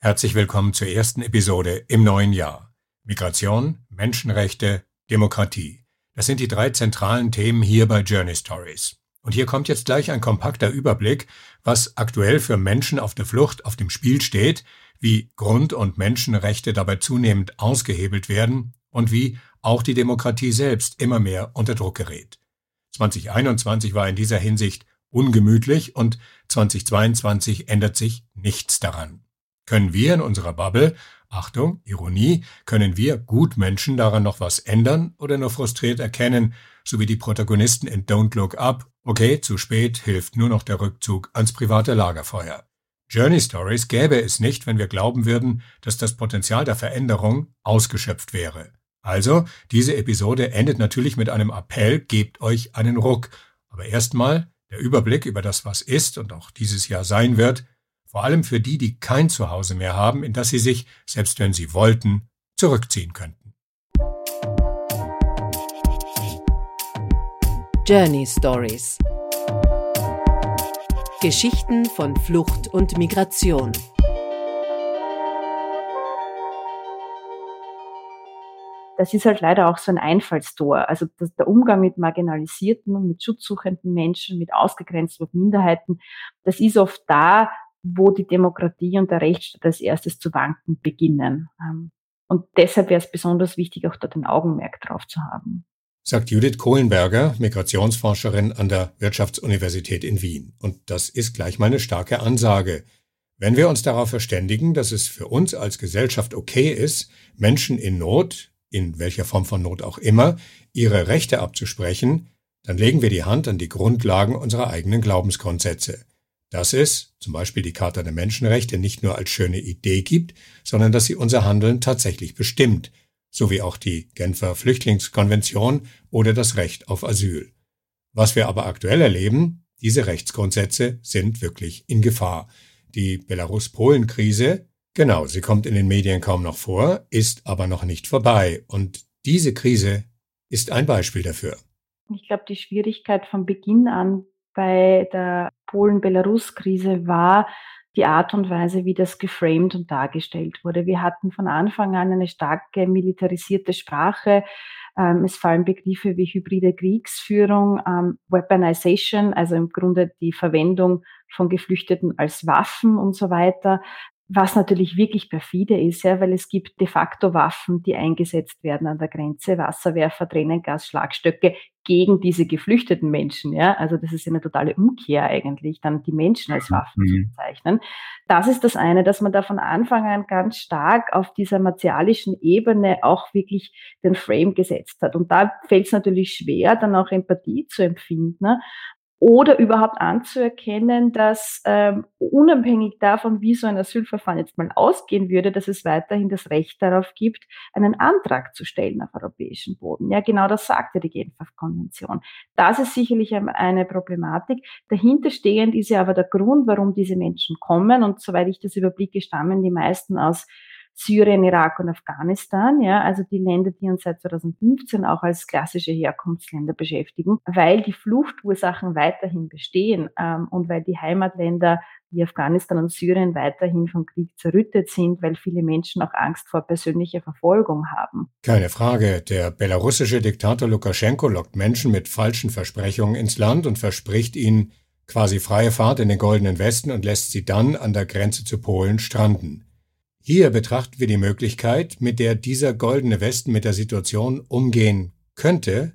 Herzlich willkommen zur ersten Episode im neuen Jahr. Migration, Menschenrechte, Demokratie. Das sind die drei zentralen Themen hier bei Journey Stories. Und hier kommt jetzt gleich ein kompakter Überblick, was aktuell für Menschen auf der Flucht auf dem Spiel steht, wie Grund- und Menschenrechte dabei zunehmend ausgehebelt werden und wie auch die Demokratie selbst immer mehr unter Druck gerät. 2021 war in dieser Hinsicht ungemütlich und 2022 ändert sich nichts daran. Können wir in unserer Bubble, Achtung, Ironie, können wir Gutmenschen daran noch was ändern oder nur frustriert erkennen, so wie die Protagonisten in Don't Look Up, okay, zu spät, hilft nur noch der Rückzug ans private Lagerfeuer. Journey Stories gäbe es nicht, wenn wir glauben würden, dass das Potenzial der Veränderung ausgeschöpft wäre. Also, diese Episode endet natürlich mit einem Appell, gebt euch einen Ruck. Aber erstmal der Überblick über das, was ist und auch dieses Jahr sein wird, vor allem für die, die kein Zuhause mehr haben, in das sie sich, selbst wenn sie wollten, zurückziehen könnten. Journey Stories Geschichten von Flucht und Migration. das ist halt leider auch so ein Einfallstor. Also der Umgang mit marginalisierten und mit schutzsuchenden Menschen, mit ausgegrenzten Minderheiten, das ist oft da, wo die Demokratie und der Rechtsstaat als erstes zu wanken beginnen. Ähm, und deshalb wäre es besonders wichtig, auch dort ein Augenmerk drauf zu haben. Sagt Judith Kohlenberger, Migrationsforscherin an der Wirtschaftsuniversität in Wien. Und das ist gleich mal eine starke Ansage. Wenn wir uns darauf verständigen, dass es für uns als Gesellschaft okay ist, Menschen in Not, in welcher Form von Not auch immer, ihre Rechte abzusprechen, dann legen wir die Hand an die Grundlagen unserer eigenen Glaubensgrundsätze. Dass es, zum Beispiel die Charta der Menschenrechte, nicht nur als schöne Idee gibt, sondern dass sie unser Handeln tatsächlich bestimmt, sowie auch die Genfer Flüchtlingskonvention oder das Recht auf Asyl. Was wir aber aktuell erleben, diese Rechtsgrundsätze sind wirklich in Gefahr. Die Belarus-Polen-Krise Genau, sie kommt in den Medien kaum noch vor, ist aber noch nicht vorbei. Und diese Krise ist ein Beispiel dafür. Ich glaube, die Schwierigkeit von Beginn an bei der Polen-Belarus-Krise war die Art und Weise, wie das geframed und dargestellt wurde. Wir hatten von Anfang an eine starke militarisierte Sprache. Ähm, es fallen Begriffe wie hybride Kriegsführung, ähm, Weaponization, also im Grunde die Verwendung von Geflüchteten als Waffen und so weiter was natürlich wirklich perfide ist, ja, weil es gibt de facto Waffen, die eingesetzt werden an der Grenze, Wasserwerfer, Tränengas, Schlagstöcke gegen diese geflüchteten Menschen, ja. Also das ist eine totale Umkehr eigentlich, dann die Menschen als Waffen mhm. zu bezeichnen. Das ist das eine, dass man da von Anfang an ganz stark auf dieser martialischen Ebene auch wirklich den Frame gesetzt hat. Und da fällt es natürlich schwer, dann auch Empathie zu empfinden. Ne? Oder überhaupt anzuerkennen, dass ähm, unabhängig davon, wie so ein Asylverfahren jetzt mal ausgehen würde, dass es weiterhin das Recht darauf gibt, einen Antrag zu stellen auf europäischem Boden. Ja, genau das sagt ja die Genfer Konvention. Das ist sicherlich eine Problematik. Dahinterstehend ist ja aber der Grund, warum diese Menschen kommen. Und soweit ich das überblicke, stammen die meisten aus Syrien, Irak und Afghanistan, ja, also die Länder, die uns seit 2015 auch als klassische Herkunftsländer beschäftigen, weil die Fluchtursachen weiterhin bestehen ähm, und weil die Heimatländer wie Afghanistan und Syrien weiterhin vom Krieg zerrüttet sind, weil viele Menschen auch Angst vor persönlicher Verfolgung haben. Keine Frage. Der belarussische Diktator Lukaschenko lockt Menschen mit falschen Versprechungen ins Land und verspricht ihnen quasi freie Fahrt in den goldenen Westen und lässt sie dann an der Grenze zu Polen stranden. Hier betrachten wir die Möglichkeit, mit der dieser goldene Westen mit der Situation umgehen könnte,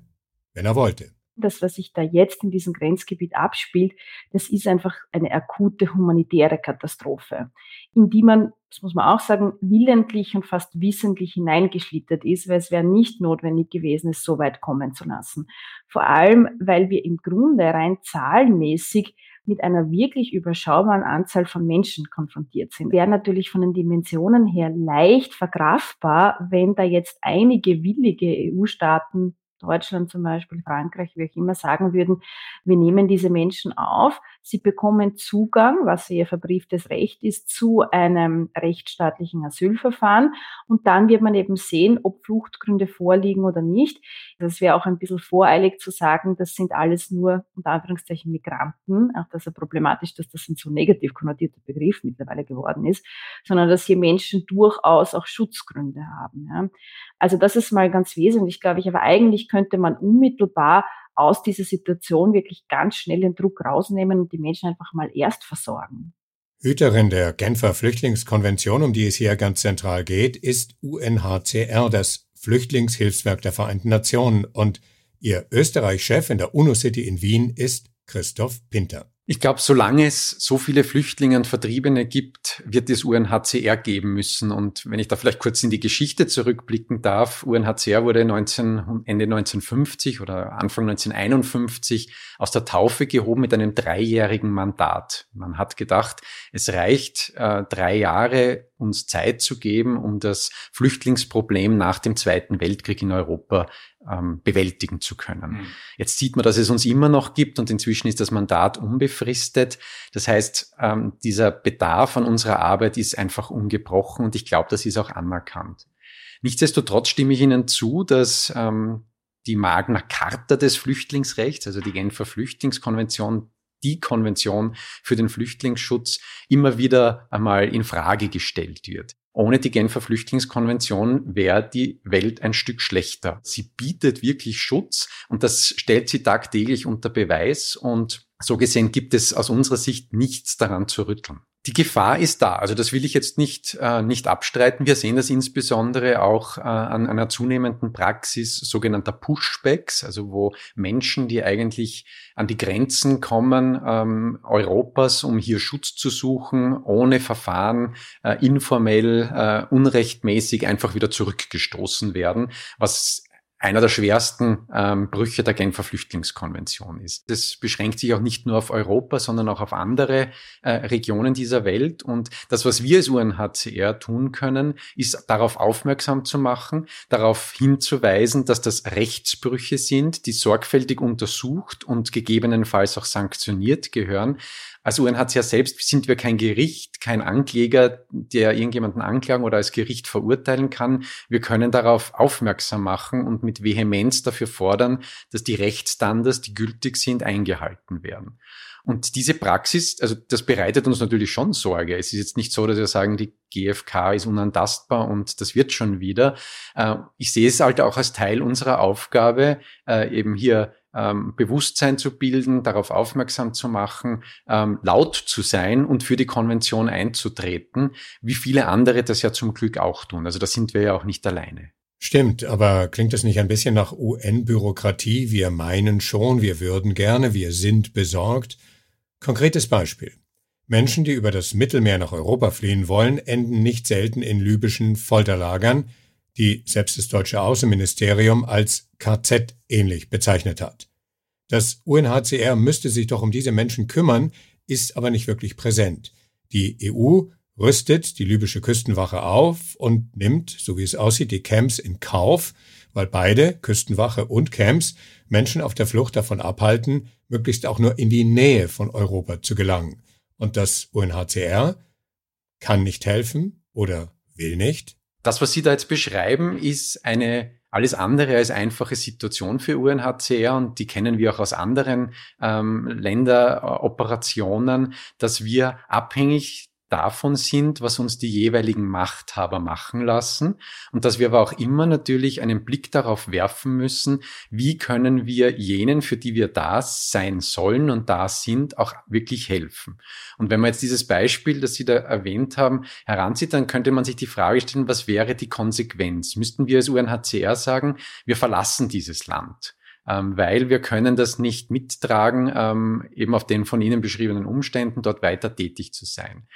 wenn er wollte. Das, was sich da jetzt in diesem Grenzgebiet abspielt, das ist einfach eine akute humanitäre Katastrophe, in die man, das muss man auch sagen, willentlich und fast wissentlich hineingeschlittert ist, weil es wäre nicht notwendig gewesen, es so weit kommen zu lassen. Vor allem, weil wir im Grunde rein zahlenmäßig mit einer wirklich überschaubaren Anzahl von Menschen konfrontiert sind. Wäre natürlich von den Dimensionen her leicht verkraftbar, wenn da jetzt einige willige EU-Staaten Deutschland zum Beispiel, Frankreich, wie auch immer, sagen würden, wir nehmen diese Menschen auf, sie bekommen Zugang, was ihr verbrieftes Recht ist, zu einem rechtsstaatlichen Asylverfahren und dann wird man eben sehen, ob Fluchtgründe vorliegen oder nicht. Das wäre auch ein bisschen voreilig zu sagen, das sind alles nur unter Anführungszeichen Migranten, auch das ist problematisch, dass das ein so negativ konnotierter Begriff mittlerweile geworden ist, sondern dass hier Menschen durchaus auch Schutzgründe haben. Ja. Also das ist mal ganz wesentlich, glaube ich. Aber eigentlich könnte man unmittelbar aus dieser Situation wirklich ganz schnell den Druck rausnehmen und die Menschen einfach mal erst versorgen. Hüterin der Genfer Flüchtlingskonvention, um die es hier ganz zentral geht, ist UNHCR, das Flüchtlingshilfswerk der Vereinten Nationen. Und ihr Österreich-Chef in der UNO-City in Wien ist Christoph Pinter. Ich glaube, solange es so viele Flüchtlinge und Vertriebene gibt, wird es UNHCR geben müssen. Und wenn ich da vielleicht kurz in die Geschichte zurückblicken darf, UNHCR wurde 19, Ende 1950 oder Anfang 1951 aus der Taufe gehoben mit einem dreijährigen Mandat. Man hat gedacht, es reicht äh, drei Jahre, uns Zeit zu geben, um das Flüchtlingsproblem nach dem Zweiten Weltkrieg in Europa ähm, bewältigen zu können. Mhm. Jetzt sieht man, dass es uns immer noch gibt und inzwischen ist das Mandat unbefristet. Das heißt, ähm, dieser Bedarf an unserer Arbeit ist einfach ungebrochen und ich glaube, das ist auch anerkannt. Nichtsdestotrotz stimme ich Ihnen zu, dass ähm, die Magna Carta des Flüchtlingsrechts, also die Genfer Flüchtlingskonvention, die Konvention für den Flüchtlingsschutz immer wieder einmal in Frage gestellt wird. Ohne die Genfer Flüchtlingskonvention wäre die Welt ein Stück schlechter. Sie bietet wirklich Schutz und das stellt sie tagtäglich unter Beweis und so gesehen gibt es aus unserer Sicht nichts daran zu rütteln. Die Gefahr ist da. Also das will ich jetzt nicht, äh, nicht abstreiten. Wir sehen das insbesondere auch äh, an einer zunehmenden Praxis sogenannter Pushbacks, also wo Menschen, die eigentlich an die Grenzen kommen ähm, Europas, um hier Schutz zu suchen, ohne Verfahren, äh, informell, äh, unrechtmäßig einfach wieder zurückgestoßen werden, was einer der schwersten ähm, Brüche der Genfer Flüchtlingskonvention ist. Das beschränkt sich auch nicht nur auf Europa, sondern auch auf andere äh, Regionen dieser Welt. Und das, was wir als UNHCR tun können, ist darauf aufmerksam zu machen, darauf hinzuweisen, dass das Rechtsbrüche sind, die sorgfältig untersucht und gegebenenfalls auch sanktioniert gehören. Als UNHCR selbst sind wir kein Gericht, kein Ankläger, der irgendjemanden anklagen oder als Gericht verurteilen kann. Wir können darauf aufmerksam machen und mit Vehemenz dafür fordern, dass die Rechtsstandards, die gültig sind, eingehalten werden. Und diese Praxis, also das bereitet uns natürlich schon Sorge. Es ist jetzt nicht so, dass wir sagen, die GfK ist unantastbar und das wird schon wieder. Äh, ich sehe es halt auch als Teil unserer Aufgabe, äh, eben hier ähm, Bewusstsein zu bilden, darauf aufmerksam zu machen, ähm, laut zu sein und für die Konvention einzutreten, wie viele andere das ja zum Glück auch tun. Also da sind wir ja auch nicht alleine. Stimmt, aber klingt das nicht ein bisschen nach UN-Bürokratie? Wir meinen schon, wir würden gerne, wir sind besorgt. Konkretes Beispiel. Menschen, die über das Mittelmeer nach Europa fliehen wollen, enden nicht selten in libyschen Folterlagern, die selbst das deutsche Außenministerium als KZ ähnlich bezeichnet hat. Das UNHCR müsste sich doch um diese Menschen kümmern, ist aber nicht wirklich präsent. Die EU rüstet die libysche Küstenwache auf und nimmt, so wie es aussieht, die Camps in Kauf, weil beide, Küstenwache und Camps, Menschen auf der Flucht davon abhalten, möglichst auch nur in die Nähe von Europa zu gelangen. Und das UNHCR kann nicht helfen oder will nicht, das, was Sie da jetzt beschreiben, ist eine alles andere als einfache Situation für UNHCR und die kennen wir auch aus anderen ähm, Länderoperationen, dass wir abhängig davon sind, was uns die jeweiligen Machthaber machen lassen und dass wir aber auch immer natürlich einen Blick darauf werfen müssen, wie können wir jenen, für die wir da sein sollen und da sind, auch wirklich helfen. Und wenn man jetzt dieses Beispiel, das Sie da erwähnt haben, heranzieht, dann könnte man sich die Frage stellen, was wäre die Konsequenz? Müssten wir als UNHCR sagen, wir verlassen dieses Land? Ähm, weil wir können das nicht mittragen, ähm, eben auf den von Ihnen beschriebenen Umständen dort weiter tätig zu sein.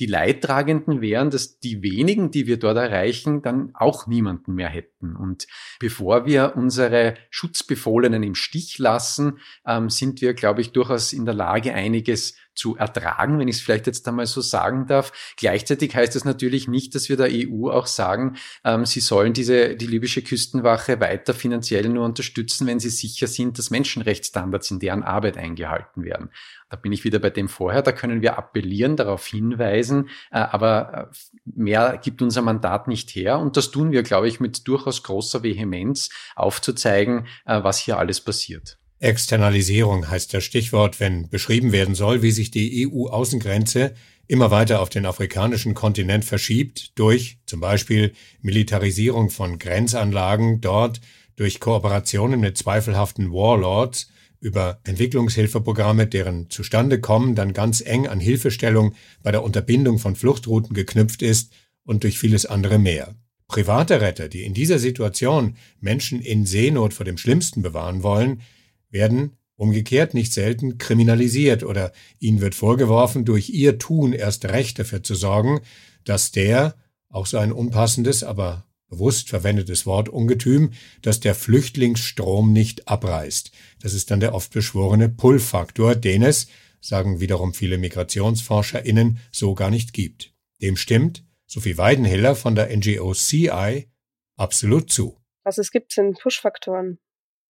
Die Leidtragenden wären, dass die wenigen, die wir dort erreichen, dann auch niemanden mehr hätten. Und bevor wir unsere Schutzbefohlenen im Stich lassen, ähm, sind wir, glaube ich, durchaus in der Lage, einiges zu ertragen, wenn ich es vielleicht jetzt einmal so sagen darf. Gleichzeitig heißt es natürlich nicht, dass wir der EU auch sagen, ähm, sie sollen diese, die libysche Küstenwache weiter finanziell nur unterstützen, wenn sie sicher sind, dass Menschenrechtsstandards in deren Arbeit eingehalten werden. Da bin ich wieder bei dem vorher, da können wir appellieren, darauf hinweisen, äh, aber äh, mehr gibt unser Mandat nicht her. Und das tun wir, glaube ich, mit durchaus großer Vehemenz aufzuzeigen, äh, was hier alles passiert. Externalisierung heißt das Stichwort, wenn beschrieben werden soll, wie sich die EU-Außengrenze immer weiter auf den afrikanischen Kontinent verschiebt, durch zum Beispiel Militarisierung von Grenzanlagen dort, durch Kooperationen mit zweifelhaften Warlords, über Entwicklungshilfeprogramme, deren Zustandekommen dann ganz eng an Hilfestellung bei der Unterbindung von Fluchtrouten geknüpft ist und durch vieles andere mehr. Private Retter, die in dieser Situation Menschen in Seenot vor dem Schlimmsten bewahren wollen, werden umgekehrt nicht selten kriminalisiert oder ihnen wird vorgeworfen, durch ihr Tun erst recht dafür zu sorgen, dass der, auch so ein unpassendes, aber bewusst verwendetes Wort Ungetüm, dass der Flüchtlingsstrom nicht abreißt. Das ist dann der oft beschworene Pull-Faktor, den es, sagen wiederum viele MigrationsforscherInnen, so gar nicht gibt. Dem stimmt Sophie Weidenhiller von der NGO CI absolut zu. Was es gibt, sind Push-Faktoren.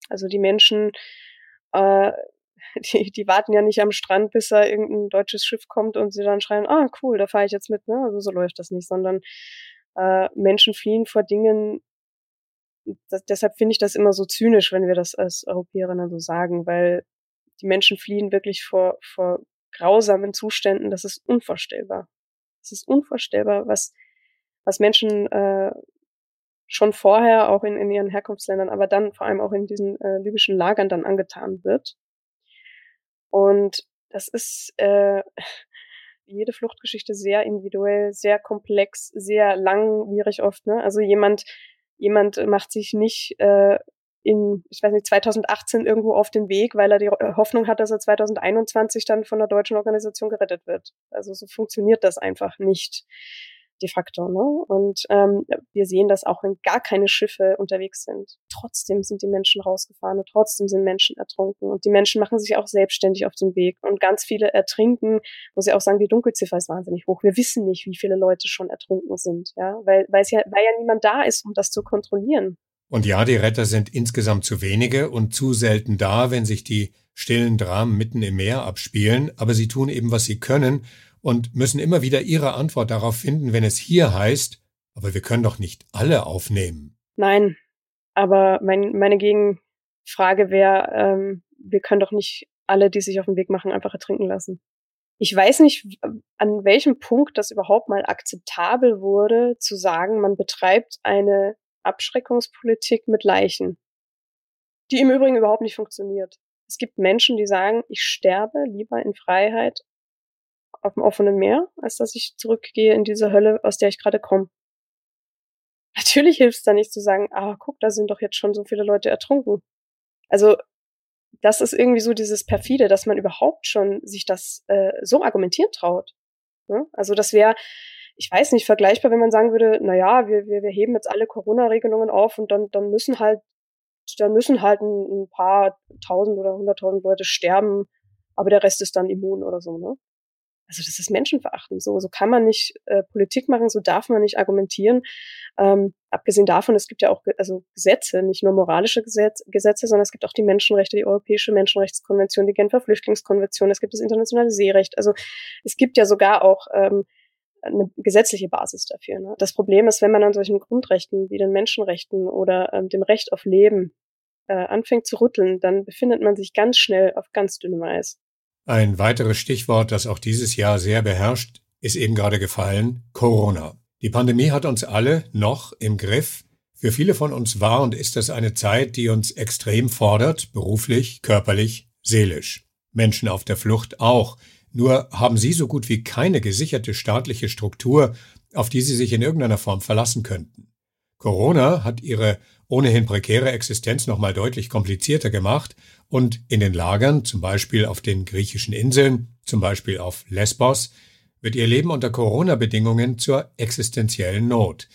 Also die Menschen äh, die, die warten ja nicht am Strand, bis da irgendein deutsches Schiff kommt und sie dann schreien, ah, cool, da fahre ich jetzt mit, ne? Also so läuft das nicht, sondern äh, Menschen fliehen vor Dingen, das, deshalb finde ich das immer so zynisch, wenn wir das als Europäerinnen so sagen, weil die Menschen fliehen wirklich vor, vor grausamen Zuständen, das ist unvorstellbar. Es ist unvorstellbar, was, was Menschen äh, schon vorher auch in, in ihren Herkunftsländern, aber dann vor allem auch in diesen äh, libyschen Lagern dann angetan wird. Und das ist äh, jede Fluchtgeschichte sehr individuell, sehr komplex, sehr langwierig oft. Ne? Also jemand, jemand macht sich nicht äh, in, ich weiß nicht, 2018 irgendwo auf den Weg, weil er die Hoffnung hat, dass er 2021 dann von der deutschen Organisation gerettet wird. Also so funktioniert das einfach nicht de facto. Ne? Und ähm, wir sehen das auch, wenn gar keine Schiffe unterwegs sind. Trotzdem sind die Menschen rausgefahren und trotzdem sind Menschen ertrunken. Und die Menschen machen sich auch selbstständig auf den Weg. Und ganz viele ertrinken, muss ich auch sagen, die Dunkelziffer ist wahnsinnig hoch. Wir wissen nicht, wie viele Leute schon ertrunken sind, ja, weil, weil es ja, weil ja niemand da ist, um das zu kontrollieren. Und ja, die Retter sind insgesamt zu wenige und zu selten da, wenn sich die stillen Dramen mitten im Meer abspielen, aber sie tun eben, was sie können und müssen immer wieder ihre Antwort darauf finden, wenn es hier heißt, aber wir können doch nicht alle aufnehmen. Nein, aber mein, meine Gegenfrage wäre, ähm, wir können doch nicht alle, die sich auf den Weg machen, einfach ertrinken lassen. Ich weiß nicht, an welchem Punkt das überhaupt mal akzeptabel wurde, zu sagen, man betreibt eine Abschreckungspolitik mit Leichen, die im Übrigen überhaupt nicht funktioniert. Es gibt Menschen, die sagen, ich sterbe lieber in Freiheit auf dem offenen Meer, als dass ich zurückgehe in diese Hölle, aus der ich gerade komme. Natürlich hilft es da nicht zu sagen, ah, guck, da sind doch jetzt schon so viele Leute ertrunken. Also das ist irgendwie so dieses perfide, dass man überhaupt schon sich das äh, so argumentieren traut. Ja? Also das wäre, ich weiß nicht, vergleichbar, wenn man sagen würde, na ja, wir, wir, wir heben jetzt alle Corona-Regelungen auf und dann, dann müssen halt, dann müssen halt ein, ein paar tausend oder hunderttausend Leute sterben, aber der Rest ist dann immun oder so, ne? Also das ist menschenverachtend. So, so kann man nicht äh, Politik machen, so darf man nicht argumentieren. Ähm, abgesehen davon, es gibt ja auch also Gesetze, nicht nur moralische Gesetz, Gesetze, sondern es gibt auch die Menschenrechte, die Europäische Menschenrechtskonvention, die Genfer Flüchtlingskonvention, es gibt das internationale Seerecht. Also es gibt ja sogar auch ähm, eine gesetzliche Basis dafür. Ne? Das Problem ist, wenn man an solchen Grundrechten wie den Menschenrechten oder ähm, dem Recht auf Leben äh, anfängt zu rütteln, dann befindet man sich ganz schnell auf ganz dünnem Eis. Ein weiteres Stichwort, das auch dieses Jahr sehr beherrscht, ist eben gerade gefallen, Corona. Die Pandemie hat uns alle noch im Griff. Für viele von uns war und ist das eine Zeit, die uns extrem fordert, beruflich, körperlich, seelisch. Menschen auf der Flucht auch. Nur haben sie so gut wie keine gesicherte staatliche Struktur, auf die sie sich in irgendeiner Form verlassen könnten. Corona hat ihre ohnehin prekäre Existenz nochmal deutlich komplizierter gemacht und in den Lagern, zum Beispiel auf den griechischen Inseln, zum Beispiel auf Lesbos, wird ihr Leben unter Corona-Bedingungen zur existenziellen Not.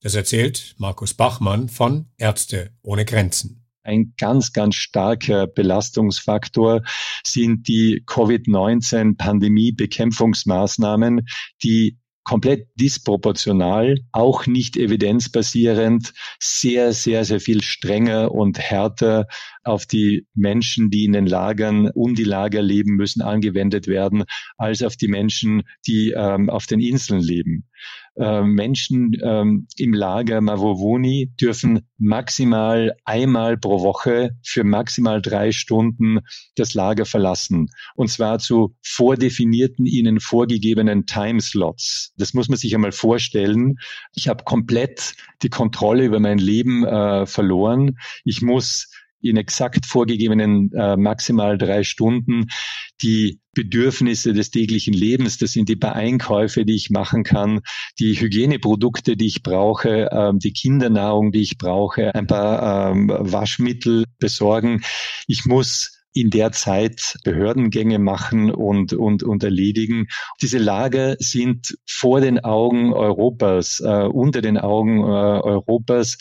Das erzählt Markus Bachmann von Ärzte ohne Grenzen. Ein ganz, ganz starker Belastungsfaktor sind die Covid-19-Pandemie-Bekämpfungsmaßnahmen, die komplett disproportional, auch nicht evidenzbasierend, sehr, sehr, sehr viel strenger und härter auf die Menschen, die in den Lagern um die Lager leben müssen, angewendet werden, als auf die Menschen, die ähm, auf den Inseln leben. Äh, Menschen ähm, im Lager Mavovuni dürfen maximal einmal pro Woche für maximal drei Stunden das Lager verlassen. Und zwar zu vordefinierten, ihnen vorgegebenen Timeslots. Das muss man sich einmal vorstellen. Ich habe komplett die Kontrolle über mein Leben äh, verloren. Ich muss in exakt vorgegebenen äh, maximal drei Stunden die Bedürfnisse des täglichen Lebens. Das sind die paar Einkäufe, die ich machen kann, die Hygieneprodukte, die ich brauche, ähm, die Kindernahrung, die ich brauche, ein paar ähm, Waschmittel besorgen. Ich muss in der Zeit Behördengänge machen und, und, und erledigen. Diese Lager sind vor den Augen Europas, äh, unter den Augen äh, Europas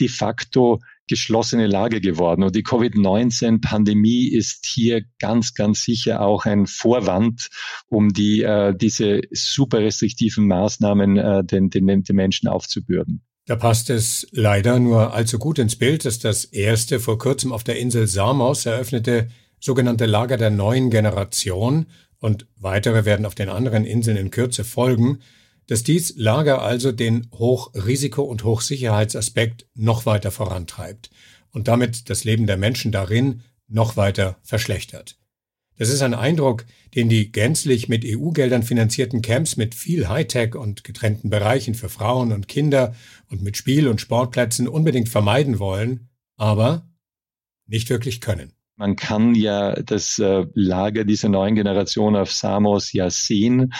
de facto geschlossene Lage geworden. Und die Covid-19-Pandemie ist hier ganz, ganz sicher auch ein Vorwand, um die, äh, diese super restriktiven Maßnahmen äh, den, den, den Menschen aufzubürden. Da passt es leider nur allzu gut ins Bild, dass das erste vor kurzem auf der Insel Samos eröffnete sogenannte Lager der neuen Generation und weitere werden auf den anderen Inseln in Kürze folgen, dass dies Lager also den Hochrisiko- und Hochsicherheitsaspekt noch weiter vorantreibt und damit das Leben der Menschen darin noch weiter verschlechtert. Das ist ein Eindruck, den die gänzlich mit EU-Geldern finanzierten Camps mit viel Hightech und getrennten Bereichen für Frauen und Kinder und mit Spiel- und Sportplätzen unbedingt vermeiden wollen, aber nicht wirklich können. Man kann ja das äh, Lager dieser neuen Generation auf Samos ja sehen,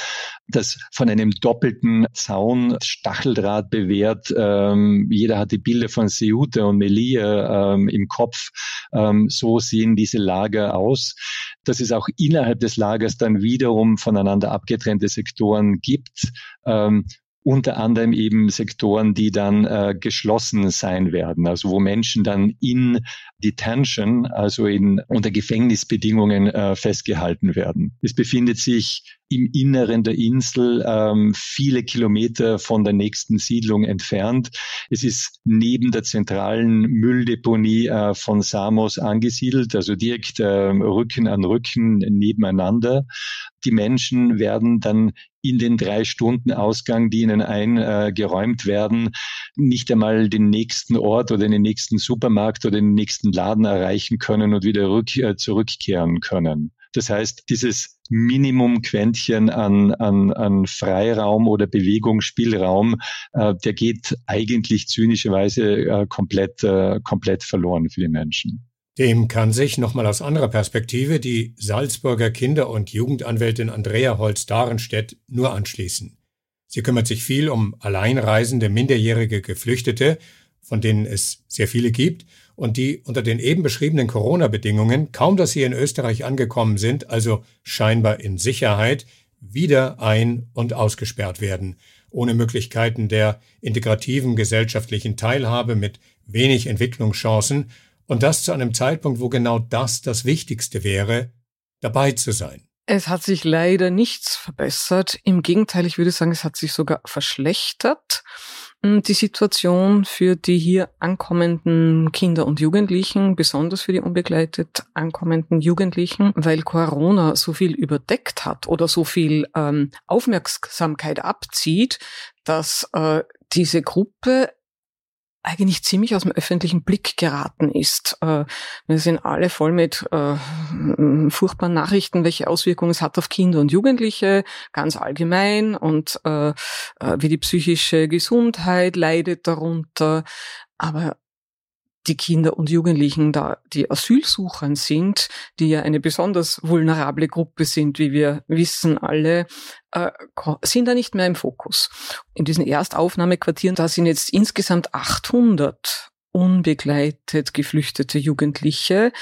das von einem doppelten Zaun Stacheldraht bewehrt. Ähm, jeder hat die Bilder von Ceuta und Melilla ähm, im Kopf. Ähm, so sehen diese Lager aus. Dass es auch innerhalb des Lagers dann wiederum voneinander abgetrennte Sektoren gibt ähm, unter anderem eben Sektoren, die dann äh, geschlossen sein werden, also wo Menschen dann in Detention, also in, unter Gefängnisbedingungen äh, festgehalten werden. Es befindet sich im Inneren der Insel, ähm, viele Kilometer von der nächsten Siedlung entfernt. Es ist neben der zentralen Mülldeponie äh, von Samos angesiedelt, also direkt äh, Rücken an Rücken nebeneinander. Die Menschen werden dann in den drei Stunden Ausgang, die ihnen eingeräumt werden, nicht einmal den nächsten Ort oder den nächsten Supermarkt oder den nächsten Laden erreichen können und wieder rück, äh, zurückkehren können. Das heißt, dieses Minimum-Quäntchen an, an, an Freiraum oder Bewegungsspielraum, äh, der geht eigentlich zynischerweise äh, komplett, äh, komplett verloren für die Menschen. Dem kann sich nochmal aus anderer Perspektive die Salzburger Kinder- und Jugendanwältin Andrea Holz-Darenstedt nur anschließen. Sie kümmert sich viel um alleinreisende minderjährige Geflüchtete, von denen es sehr viele gibt und die unter den eben beschriebenen Corona-Bedingungen, kaum dass sie in Österreich angekommen sind, also scheinbar in Sicherheit, wieder ein- und ausgesperrt werden, ohne Möglichkeiten der integrativen gesellschaftlichen Teilhabe mit wenig Entwicklungschancen und das zu einem Zeitpunkt, wo genau das das Wichtigste wäre, dabei zu sein. Es hat sich leider nichts verbessert. Im Gegenteil, ich würde sagen, es hat sich sogar verschlechtert. Die Situation für die hier ankommenden Kinder und Jugendlichen, besonders für die unbegleitet ankommenden Jugendlichen, weil Corona so viel überdeckt hat oder so viel ähm, Aufmerksamkeit abzieht, dass äh, diese Gruppe eigentlich ziemlich aus dem öffentlichen Blick geraten ist. Äh, wir sind alle voll mit äh, furchtbaren Nachrichten, welche Auswirkungen es hat auf Kinder und Jugendliche, ganz allgemein und äh, wie die psychische Gesundheit leidet darunter. Aber die Kinder und Jugendlichen da, die Asylsuchern sind, die ja eine besonders vulnerable Gruppe sind, wie wir wissen alle, äh, sind da nicht mehr im Fokus. In diesen Erstaufnahmequartieren, da sind jetzt insgesamt 800 unbegleitet geflüchtete Jugendliche,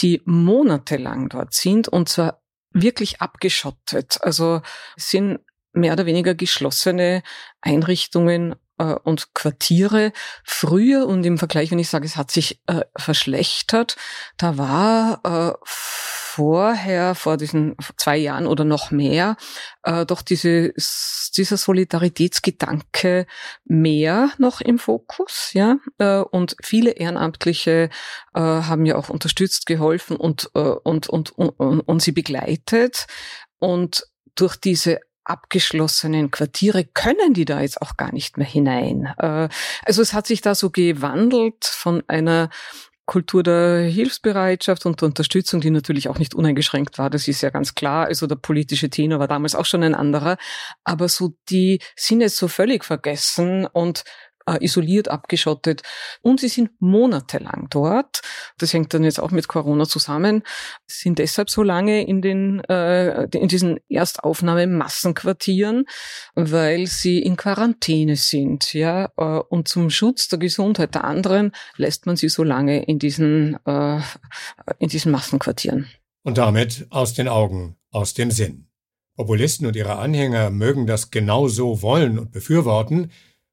die monatelang dort sind und zwar wirklich abgeschottet. Also sind mehr oder weniger geschlossene Einrichtungen und Quartiere. Früher und im Vergleich, wenn ich sage, es hat sich äh, verschlechtert, da war äh, vorher, vor diesen zwei Jahren oder noch mehr, äh, doch diese, dieser Solidaritätsgedanke mehr noch im Fokus, ja. Äh, und viele Ehrenamtliche äh, haben ja auch unterstützt, geholfen und, äh, und, und, und, und, und sie begleitet. Und durch diese abgeschlossenen Quartiere können die da jetzt auch gar nicht mehr hinein. Äh, also es hat sich da so gewandelt von einer Kultur der Hilfsbereitschaft und der Unterstützung, die natürlich auch nicht uneingeschränkt war, das ist ja ganz klar. Also der politische Tenor war damals auch schon ein anderer. Aber so die sind jetzt so völlig vergessen und äh, isoliert, abgeschottet. Und sie sind monatelang dort. Das hängt dann jetzt auch mit Corona zusammen. Sie sind deshalb so lange in den äh, in diesen Erstaufnahmemassenquartieren, weil sie in Quarantäne sind, ja. Äh, und zum Schutz der Gesundheit der anderen lässt man sie so lange in diesen äh, in diesen Massenquartieren. Und damit aus den Augen, aus dem Sinn. Populisten und ihre Anhänger mögen das genau so wollen und befürworten,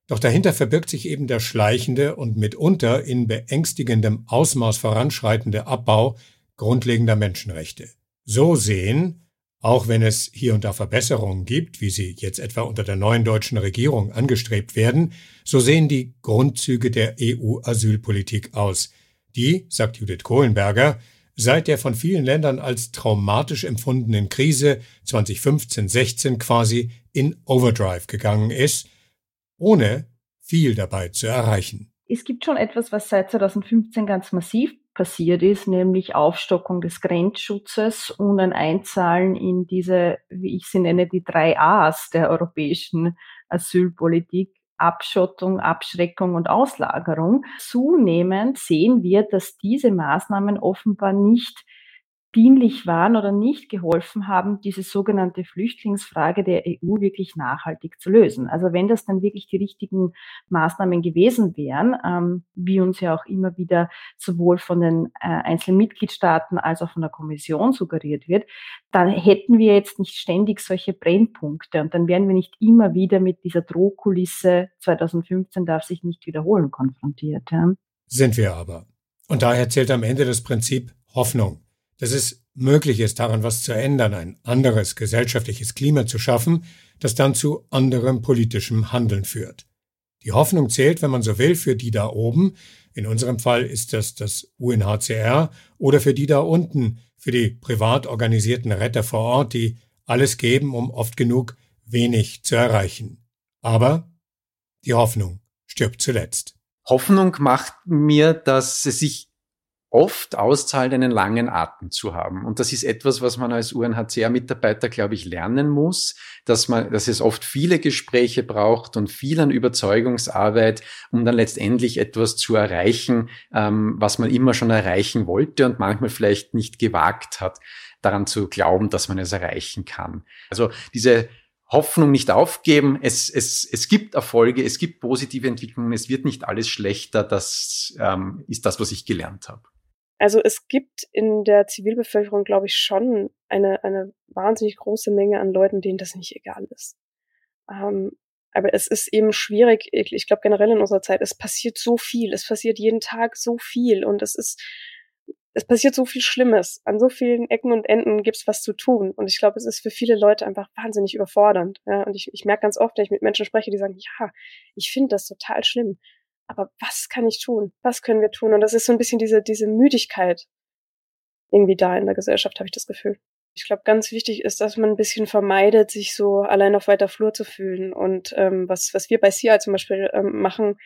doch dahinter verbirgt sich eben der schleichende und mitunter in beängstigendem Ausmaß voranschreitende Abbau grundlegender Menschenrechte. So sehen, auch wenn es hier und da Verbesserungen gibt, wie sie jetzt etwa unter der neuen deutschen Regierung angestrebt werden, so sehen die Grundzüge der EU-Asylpolitik aus, die, sagt Judith Kohlenberger, seit der von vielen Ländern als traumatisch empfundenen Krise 2015-16 quasi in Overdrive gegangen ist ohne viel dabei zu erreichen. Es gibt schon etwas, was seit 2015 ganz massiv passiert ist, nämlich Aufstockung des Grenzschutzes und ein Einzahlen in diese, wie ich sie nenne, die drei A's der europäischen Asylpolitik. Abschottung, Abschreckung und Auslagerung. Zunehmend sehen wir, dass diese Maßnahmen offenbar nicht dienlich waren oder nicht geholfen haben, diese sogenannte Flüchtlingsfrage der EU wirklich nachhaltig zu lösen. Also wenn das dann wirklich die richtigen Maßnahmen gewesen wären, ähm, wie uns ja auch immer wieder sowohl von den äh, einzelnen Mitgliedstaaten als auch von der Kommission suggeriert wird, dann hätten wir jetzt nicht ständig solche Brennpunkte und dann wären wir nicht immer wieder mit dieser Drohkulisse 2015 darf sich nicht wiederholen konfrontiert. Ja. Sind wir aber. Und daher zählt am Ende das Prinzip Hoffnung dass es möglich ist, daran was zu ändern, ein anderes gesellschaftliches Klima zu schaffen, das dann zu anderem politischem Handeln führt. Die Hoffnung zählt, wenn man so will, für die da oben, in unserem Fall ist das das UNHCR, oder für die da unten, für die privat organisierten Retter vor Ort, die alles geben, um oft genug wenig zu erreichen. Aber die Hoffnung stirbt zuletzt. Hoffnung macht mir, dass es sich oft auszahlt, einen langen Atem zu haben. Und das ist etwas, was man als UNHCR-Mitarbeiter, glaube ich, lernen muss, dass man, dass es oft viele Gespräche braucht und viel an Überzeugungsarbeit, um dann letztendlich etwas zu erreichen, ähm, was man immer schon erreichen wollte und manchmal vielleicht nicht gewagt hat, daran zu glauben, dass man es erreichen kann. Also diese Hoffnung nicht aufgeben. Es, es, es gibt Erfolge, es gibt positive Entwicklungen, es wird nicht alles schlechter. Das ähm, ist das, was ich gelernt habe. Also es gibt in der Zivilbevölkerung, glaube ich, schon eine, eine wahnsinnig große Menge an Leuten, denen das nicht egal ist. Ähm, aber es ist eben schwierig, ich, glaube generell in unserer Zeit, es passiert so viel, es passiert jeden Tag so viel und es ist, es passiert so viel Schlimmes. An so vielen Ecken und Enden gibt's was zu tun. Und ich glaube, es ist für viele Leute einfach wahnsinnig überfordernd. Ja? Und ich, ich merke ganz oft, wenn ich mit Menschen spreche, die sagen, ja, ich finde das total schlimm aber was kann ich tun? Was können wir tun? Und das ist so ein bisschen diese, diese Müdigkeit irgendwie da in der Gesellschaft, habe ich das Gefühl. Ich glaube, ganz wichtig ist, dass man ein bisschen vermeidet, sich so allein auf weiter Flur zu fühlen. Und ähm, was, was wir bei CIA zum Beispiel ähm, machen,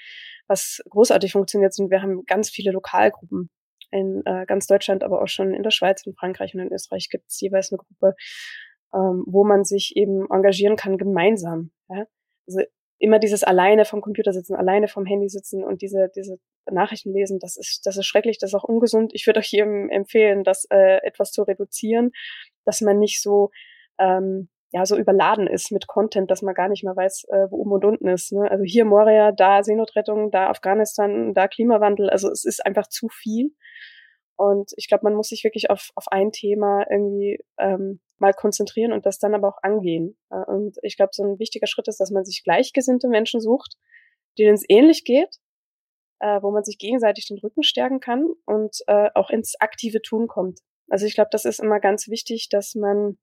was großartig funktioniert, sind, wir haben ganz viele Lokalgruppen in äh, ganz Deutschland, aber auch schon in der Schweiz, in Frankreich und in Österreich gibt es jeweils eine Gruppe, ähm, wo man sich eben engagieren kann gemeinsam. Ja? Also immer dieses alleine vom Computer sitzen, alleine vom Handy sitzen und diese, diese Nachrichten lesen, das ist, das ist schrecklich, das ist auch ungesund. Ich würde euch jedem empfehlen, das äh, etwas zu reduzieren, dass man nicht so ähm, ja so überladen ist mit Content, dass man gar nicht mehr weiß, äh, wo oben und unten ist. Ne? Also hier Moria, da Seenotrettung, da Afghanistan, da Klimawandel. Also es ist einfach zu viel. Und ich glaube, man muss sich wirklich auf, auf ein Thema irgendwie ähm, mal konzentrieren und das dann aber auch angehen. Und ich glaube, so ein wichtiger Schritt ist, dass man sich gleichgesinnte Menschen sucht, denen es ähnlich geht, äh, wo man sich gegenseitig den Rücken stärken kann und äh, auch ins aktive Tun kommt. Also ich glaube, das ist immer ganz wichtig, dass man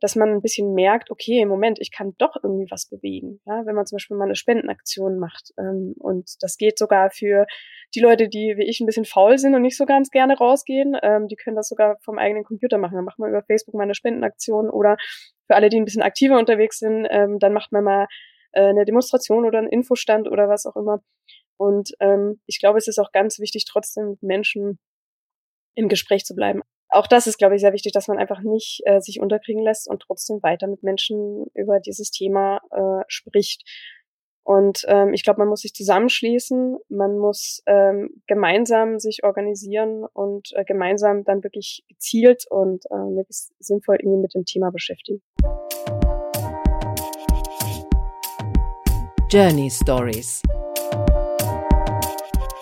dass man ein bisschen merkt, okay, im Moment, ich kann doch irgendwie was bewegen. Ja, wenn man zum Beispiel mal eine Spendenaktion macht. Ähm, und das geht sogar für die Leute, die wie ich ein bisschen faul sind und nicht so ganz gerne rausgehen, ähm, die können das sogar vom eigenen Computer machen. Dann macht man über Facebook mal eine Spendenaktion oder für alle, die ein bisschen aktiver unterwegs sind, ähm, dann macht man mal äh, eine Demonstration oder einen Infostand oder was auch immer. Und ähm, ich glaube, es ist auch ganz wichtig, trotzdem mit Menschen im Gespräch zu bleiben auch das ist, glaube ich, sehr wichtig, dass man einfach nicht äh, sich unterkriegen lässt und trotzdem weiter mit Menschen über dieses Thema äh, spricht. Und ähm, ich glaube, man muss sich zusammenschließen, man muss ähm, gemeinsam sich organisieren und äh, gemeinsam dann wirklich gezielt und äh, wirklich sinnvoll irgendwie mit dem Thema beschäftigen. Journey Stories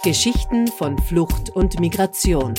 Geschichten von Flucht und Migration